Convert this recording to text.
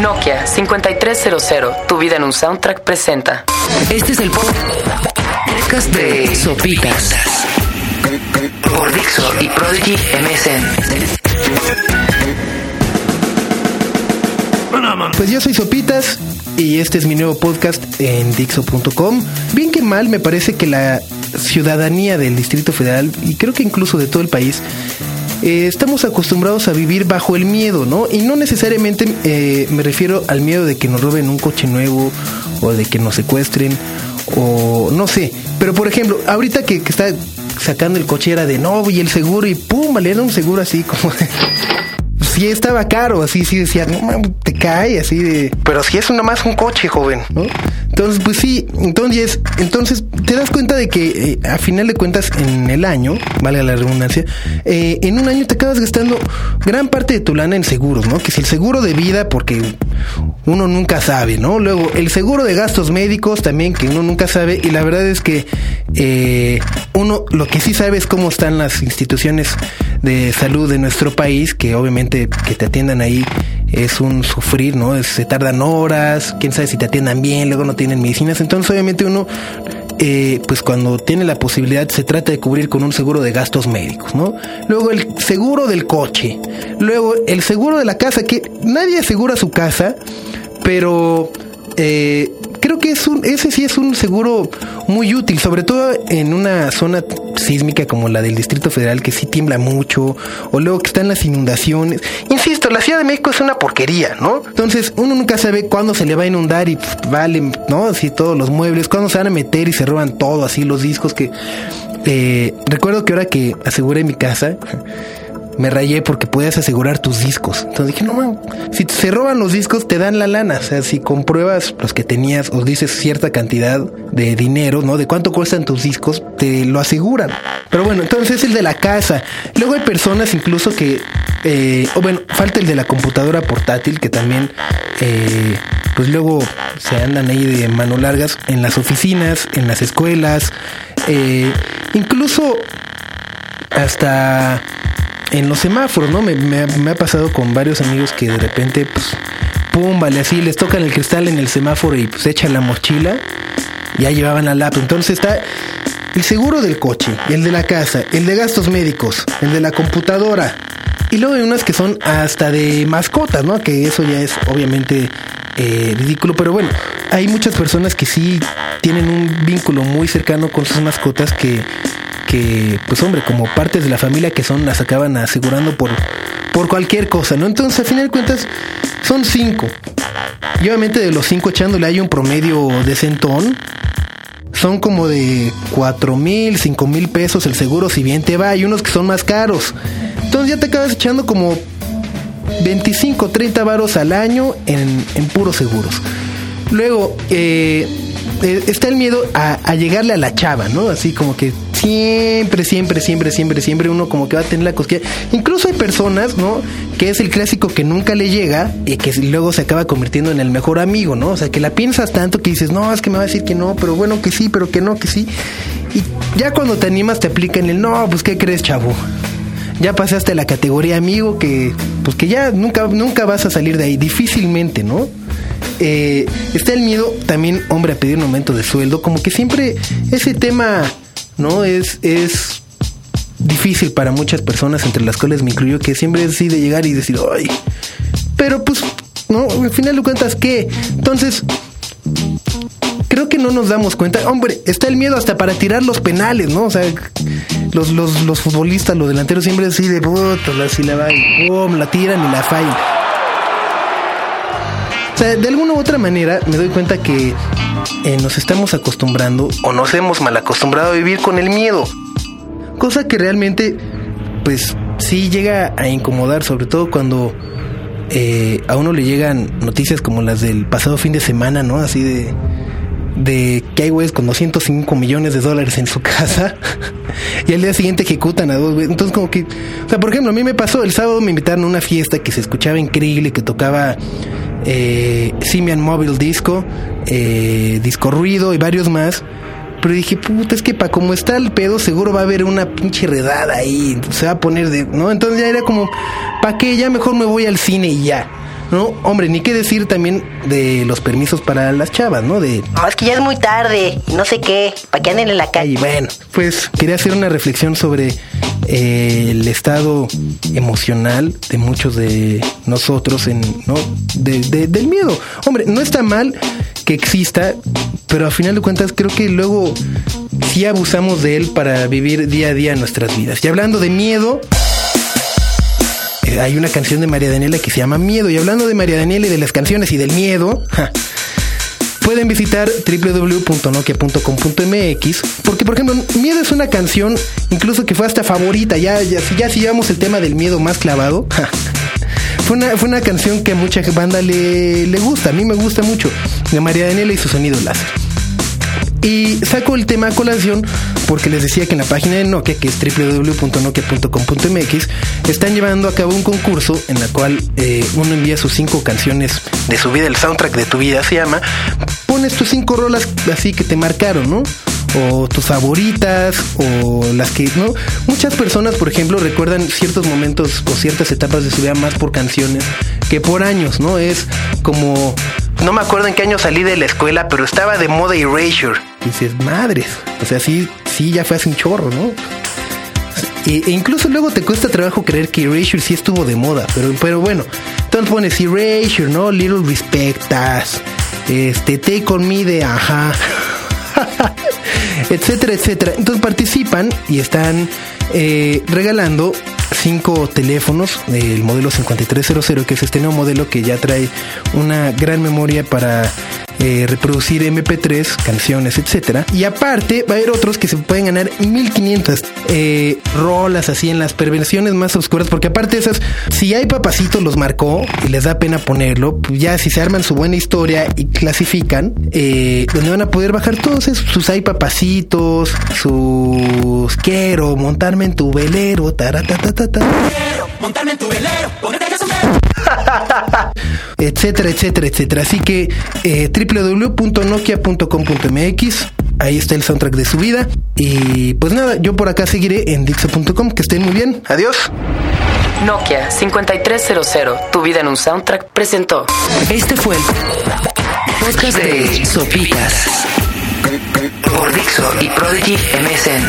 Nokia 5300, tu vida en un soundtrack presenta. Este es el podcast de Sopitas por Dixo y Prodigy MSN. Pues yo soy Sopitas y este es mi nuevo podcast en Dixo.com. Bien que mal, me parece que la ciudadanía del Distrito Federal y creo que incluso de todo el país eh, estamos acostumbrados a vivir bajo el miedo, ¿no? Y no necesariamente eh, me refiero al miedo de que nos roben un coche nuevo o de que nos secuestren o no sé. Pero por ejemplo, ahorita que, que está sacando el coche era de no, y el seguro y pum, vale, era un seguro así como de... Sí estaba caro, así, sí decía, no mames, te cae, así de... Pero si es nomás un coche, joven, ¿no? Entonces, pues sí, entonces, entonces te das cuenta de que eh, a final de cuentas en el año, valga la redundancia, eh, en un año te acabas gastando gran parte de tu lana en seguros, ¿no? Que si el seguro de vida, porque uno nunca sabe, ¿no? Luego, el seguro de gastos médicos también, que uno nunca sabe, y la verdad es que eh, uno lo que sí sabe es cómo están las instituciones de salud de nuestro país, que obviamente que te atiendan ahí es un sufrir, ¿no? Es- se tardan horas, quién sabe si te atiendan bien, luego no tienen medicinas, entonces obviamente uno, eh, pues cuando tiene la posibilidad se trata de cubrir con un seguro de gastos médicos, ¿no? Luego el seguro del coche, luego el seguro de la casa, que nadie asegura su casa, pero eh, creo que es un, ese sí es un seguro muy útil, sobre todo en una zona sísmica como la del Distrito Federal, que sí tiembla mucho, o luego que están las inundaciones. Insisto, la Ciudad de México es una porquería, ¿no? Entonces, uno nunca sabe cuándo se le va a inundar y pff, vale, ¿no? Así todos los muebles, cuándo se van a meter y se roban todo, así los discos que... eh, recuerdo que ahora que aseguré mi casa, me rayé porque puedes asegurar tus discos. Entonces dije, no, man, si se roban los discos te dan la lana. O sea, si compruebas los que tenías o dices cierta cantidad de dinero, ¿no? De cuánto cuestan tus discos, te lo aseguran. Pero bueno, entonces es el de la casa. Luego hay personas incluso que, eh, o bueno, falta el de la computadora portátil que también, eh, pues luego se andan ahí de mano largas en las oficinas, en las escuelas, eh, incluso hasta en los semáforos, ¿no? Me, me ha- pasado con varios amigos que de repente, pues, pum, vale, así les tocan el cristal en el semáforo y pues echan la mochila. Ya llevaban la laptop. Entonces está el seguro del coche, el de la casa, el de gastos médicos, el de la computadora. Y luego hay unas que son hasta de mascotas, ¿no? Que eso ya es obviamente eh, ridículo, pero bueno, hay muchas personas que sí tienen un vínculo muy cercano con sus mascotas que que, pues hombre, como partes de la familia que son, las acaban asegurando por, por cualquier cosa, ¿no? Entonces, a final de cuentas, son cinco. Y obviamente de los cinco echándole hay un promedio decentón. Son como de cuatro mil, cinco mil pesos el seguro, si bien te va. Hay unos que son más caros. Entonces ya te acabas echando como 25, 30 varos al año en, en puros seguros. Luego, eh, eh, está el miedo a, a llegarle a la chava, ¿no? Así como que siempre, siempre, siempre, siempre, siempre uno como que va a tener la cosquilla. Incluso hay personas, ¿no? Que es el clásico que nunca le llega y que luego se acaba convirtiendo en el mejor amigo, ¿no? O sea, que la piensas tanto que dices, no, es que me va a decir que no, pero bueno, que sí, pero que no, que sí. Y ya cuando te animas te aplican el, no, pues ¿qué crees, chavo? ya pasaste a la categoría amigo que pues que ya nunca nunca vas a salir de ahí difícilmente no Eh, está el miedo también hombre a pedir un aumento de sueldo como que siempre ese tema no es es difícil para muchas personas entre las cuales me incluyo que siempre es llegar y decir ay pero pues no al final de cuentas qué entonces creo que no nos damos cuenta. Hombre, está el miedo hasta para tirar los penales, ¿no? O sea, los, los, los futbolistas, los delanteros siempre así de puta, así la va y pum, la tiran y la fallan. O sea, de alguna u otra manera me doy cuenta que eh, nos estamos acostumbrando o nos hemos mal acostumbrado a vivir con el miedo. Cosa que realmente, pues sí llega a incomodar, sobre todo cuando eh, a uno le llegan noticias como las del pasado fin de semana, ¿no? Así de de que hay güeyes con 205 millones de dólares en su casa y al día siguiente ejecutan a dos güeyes. Entonces, como que, o sea, por ejemplo, a mí me pasó el sábado me invitaron a una fiesta que se escuchaba increíble, que tocaba eh, Simian Mobile Disco, eh, Disco Ruido y varios más. Pero dije, puta, es que para como está el pedo, seguro va a haber una pinche redada ahí. Se va a poner de. ¿No? Entonces ya era como, ¿para qué? Ya mejor me voy al cine y ya. ¿no? Hombre, ni qué decir también de los permisos para las chavas, ¿no? De, No, es que ya es muy tarde y no sé qué, para que anden en la y calle. bueno, pues quería hacer una reflexión sobre el estado emocional de muchos de nosotros en, ¿no? De- de- del miedo. Hombre, no está mal que exista, pero a final de cuentas creo que luego sí abusamos de él para vivir día a día nuestras vidas. Y hablando de miedo, eh, hay una canción de María Daniela que se llama Miedo. Y hablando de María Daniela y de las canciones y del miedo, pueden visitar www.nokia.com.mx porque por ejemplo Miedo es una canción incluso que fue hasta favorita. Ya ya ya si llevamos el tema del miedo más clavado fue una fue una canción que a mucha banda le, le gusta a mí me gusta mucho de María Daniela y su sonido láser. Y saco el tema a colación porque les decía que en la página de Nokia, que es www.nokia.com.mx, están llevando a cabo un concurso en la cual eh, uno envía sus cinco canciones de su vida, el soundtrack de tu vida se llama. Pones tus cinco rolas así que te marcaron, ¿no? O tus favoritas, o las que, ¿no? Muchas personas, por ejemplo, recuerdan ciertos momentos o ciertas etapas de su vida más por canciones que por años, ¿no? Es como no me acuerdo en qué año salí de la escuela, pero estaba de moda Erasure. Dices, madres. O sea, sí, sí, ya fue hace un chorro, ¿no? E, incluso luego te cuesta trabajo creer que Erasure sí estuvo de moda, pero, pero bueno. Entonces pones Erasure, ¿no? Little Respectas. Este, Take On Me de Ajá. etcétera, etcétera. Entonces participan y están eh, regalando cinco teléfonos del modelo 5300, que es este nuevo modelo que ya trae una gran memoria para eh, reproducir MP3, canciones, etcétera. Y aparte, va a haber otros que se pueden ganar 1500 eh, rolas así en las perversiones más oscuras, porque aparte esas, si hay papacitos los marcó y les da pena ponerlo, pues ya si se arman su buena historia y clasifican, eh, donde van a poder bajar todos esos, sus hay papacitos, sus quiero montarme en tu velero, taratatata. montarme en tu velero, ponerte. Etcétera, etcétera, etcétera. Así que eh, www.nokia.com.mx, ahí está el soundtrack de su vida. Y pues nada, yo por acá seguiré en Dixo.com. Que estén muy bien. Adiós. Nokia 5300, tu vida en un soundtrack, presentó. Este fue el podcast de Sopitas por Dixo y Prodigy MSN.